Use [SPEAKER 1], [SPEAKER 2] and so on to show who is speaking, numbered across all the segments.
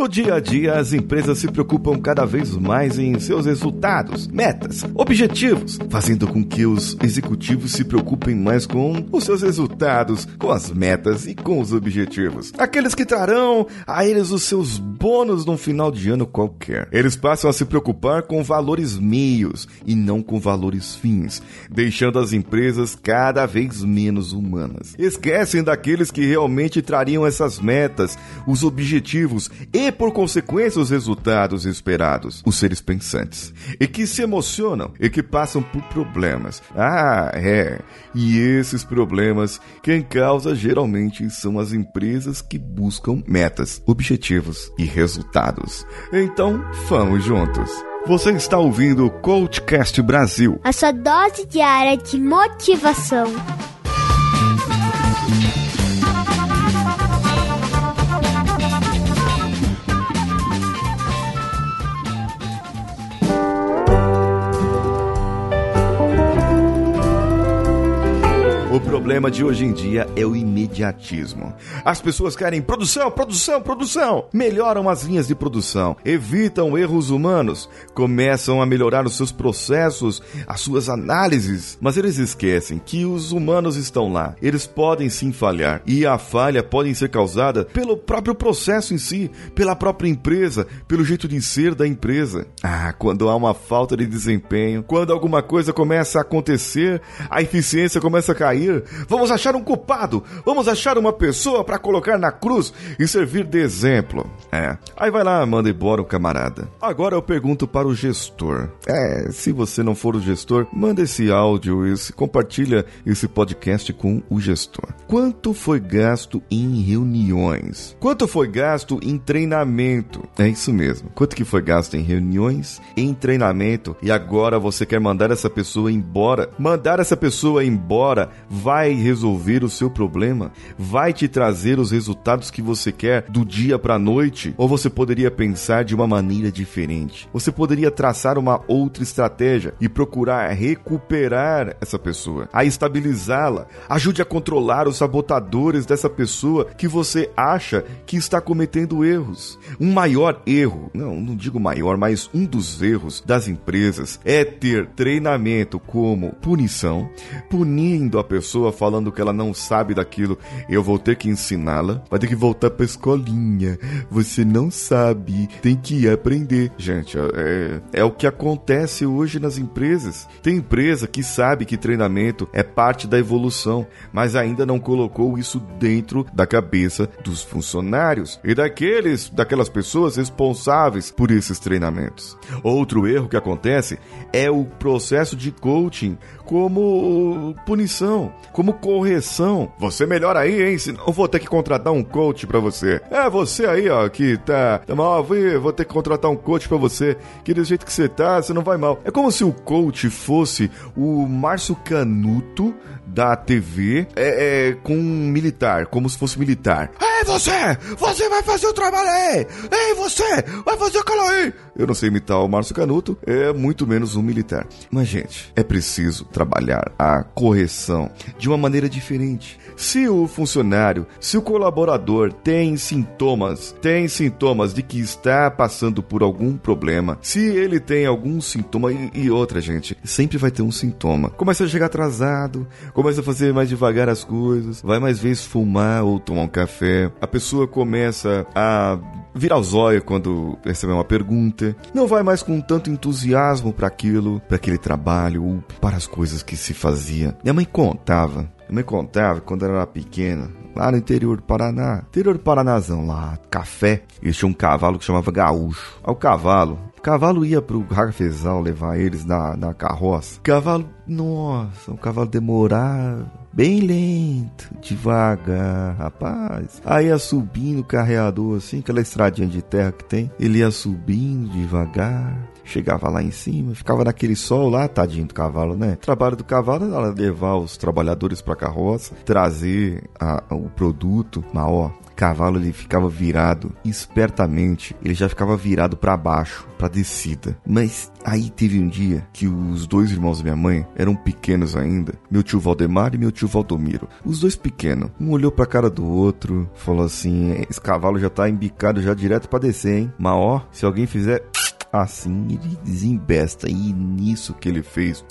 [SPEAKER 1] No dia a dia, as empresas se preocupam cada vez mais em seus resultados, metas, objetivos, fazendo com que os executivos se preocupem mais com os seus resultados, com as metas e com os objetivos. Aqueles que trarão a eles os seus bônus no final de ano qualquer. Eles passam a se preocupar com valores meios e não com valores fins, deixando as empresas cada vez menos humanas. Esquecem daqueles que realmente trariam essas metas, os objetivos e, por consequência, os resultados esperados. Os seres pensantes. E que se emocionam e que passam por problemas. Ah, é. E esses problemas, quem causa geralmente são as empresas que buscam metas, objetivos e resultados. Então, vamos juntos. Você está ouvindo o Coachcast Brasil.
[SPEAKER 2] A sua dose diária de motivação.
[SPEAKER 1] Problema de hoje em dia é o imediatismo. As pessoas querem produção, produção, produção. Melhoram as linhas de produção, evitam erros humanos, começam a melhorar os seus processos, as suas análises, mas eles esquecem que os humanos estão lá. Eles podem sim falhar e a falha pode ser causada pelo próprio processo em si, pela própria empresa, pelo jeito de ser da empresa. Ah, quando há uma falta de desempenho, quando alguma coisa começa a acontecer, a eficiência começa a cair Vamos achar um culpado. Vamos achar uma pessoa para colocar na cruz e servir de exemplo. É. Aí vai lá, manda embora o camarada. Agora eu pergunto para o gestor. É, se você não for o gestor, manda esse áudio e compartilha esse podcast com o gestor. Quanto foi gasto em reuniões? Quanto foi gasto em treinamento? É isso mesmo. Quanto que foi gasto em reuniões, em treinamento e agora você quer mandar essa pessoa embora? Mandar essa pessoa embora vai resolver o seu problema? Vai te trazer os resultados que você quer do dia para a noite? Ou você poderia pensar de uma maneira diferente? Você poderia traçar uma outra estratégia e procurar recuperar essa pessoa, a estabilizá-la. Ajude a controlar os sabotadores dessa pessoa que você acha que está cometendo erros. Um maior erro, não, não digo maior, mas um dos erros das empresas é ter treinamento como punição, punindo a pessoa falando que ela não sabe daquilo, eu vou ter que ensiná-la, vai ter que voltar pra escolinha. Você não sabe, tem que aprender. Gente, é, é o que acontece hoje nas empresas. Tem empresa que sabe que treinamento é parte da evolução, mas ainda não colocou isso dentro da cabeça dos funcionários e daqueles, daquelas pessoas responsáveis por esses treinamentos. Outro erro que acontece é o processo de coaching como punição, como correção. Você melhora aí, hein? Senão eu vou ter que contratar um coach para você. É você aí, ó, que tá, tá mal, vou, ter que contratar um coach para você, que do jeito que você tá, você não vai mal. É como se o coach fosse o Márcio Canuto da TV é, é, com um militar, como se fosse militar. Ei, você! Você vai fazer o trabalho aí! Ei, você! Vai fazer aquilo aí! Eu não sei imitar o Márcio Canuto, é muito menos um militar. Mas, gente, é preciso trabalhar a correção de uma maneira diferente. Se o funcionário, se o colaborador tem sintomas, tem sintomas de que está passando por algum problema, se ele tem algum sintoma e, e outra, gente, sempre vai ter um sintoma. Começa a chegar atrasado, começa a fazer mais devagar as coisas, vai mais vezes fumar ou tomar um café. A pessoa começa a virar o zóio quando receber uma pergunta, não vai mais com tanto entusiasmo para aquilo, para aquele trabalho ou para as coisas que se fazia. Minha mãe contava, minha mãe contava quando ela era pequena, lá no interior do Paraná, interior do Paranazão lá, café, eles tinham um cavalo que chamava gaúcho. Aí o cavalo, cavalo ia pro cafezal levar eles na, na carroça. Cavalo, nossa, o cavalo demorava bem lento, devagar, rapaz. Aí ia subindo o carreador, assim, aquela estradinha de terra que tem. Ele ia subindo devagar. Chegava lá em cima, ficava naquele sol lá, tadinho do cavalo, né? O trabalho do cavalo era levar os trabalhadores pra carroça, trazer a, o produto, mas ó, cavalo ele ficava virado espertamente, ele já ficava virado para baixo, para descida. Mas aí teve um dia que os dois irmãos da minha mãe eram pequenos ainda, meu tio Valdemar e meu tio Valdomiro. Os dois pequenos, um olhou pra cara do outro, falou assim: "Esse cavalo já tá embicado já direto para descer, hein? Mas ó, se alguém fizer assim, ele desembesta. E nisso que ele fez,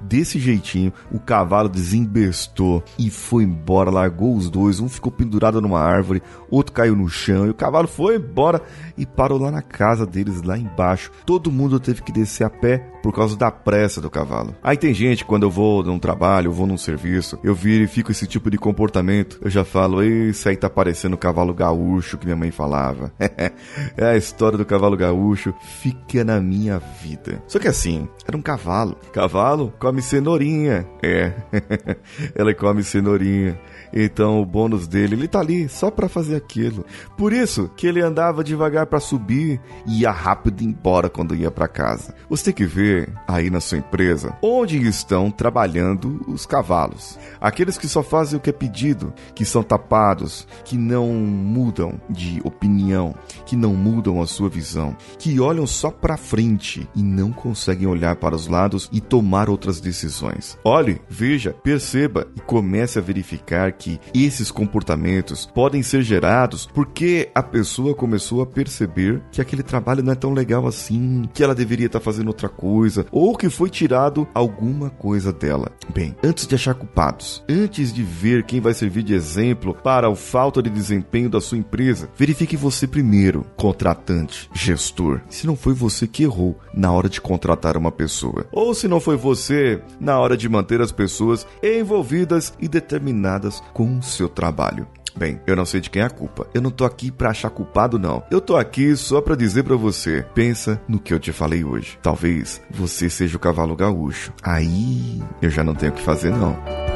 [SPEAKER 1] desse jeitinho, o cavalo desembestou e foi embora, largou os dois, um ficou pendurado numa árvore, outro caiu no chão e o cavalo foi embora e parou lá na casa deles, lá embaixo. Todo mundo teve que descer a pé por causa da pressa do cavalo. Aí tem gente, quando eu vou num trabalho, eu vou num serviço, eu verifico esse tipo de comportamento, eu já falo, isso aí tá parecendo o cavalo gaúcho que minha mãe falava. é a história do cavalo gaúcho, fica na minha vida. Só que assim, era um cavalo. Cavalo come cenourinha. É, ela come cenourinha. Então o bônus dele, ele tá ali só para fazer aquilo. Por isso que ele andava devagar para subir e ia rápido embora quando ia para casa. Você tem que ver aí na sua empresa onde estão trabalhando os cavalos. Aqueles que só fazem o que é pedido, que são tapados, que não mudam de opinião, que não mudam a sua visão, que olham só para frente e não conseguem olhar para os lados e tomar outras decisões. Olhe, veja, perceba e comece a verificar que esses comportamentos podem ser gerados porque a pessoa começou a perceber que aquele trabalho não é tão legal assim, que ela deveria estar fazendo outra coisa, ou que foi tirado alguma coisa dela. Bem, antes de achar culpados, antes de ver quem vai servir de exemplo para a falta de desempenho da sua empresa, verifique você primeiro, contratante, gestor, se não foi você que errou na hora de contratar uma pessoa, ou se não foi na hora de manter as pessoas envolvidas e determinadas com o seu trabalho. Bem, eu não sei de quem é a culpa. Eu não tô aqui para achar culpado não. Eu tô aqui só para dizer para você, pensa no que eu te falei hoje. Talvez você seja o cavalo gaúcho. Aí eu já não tenho o que fazer não.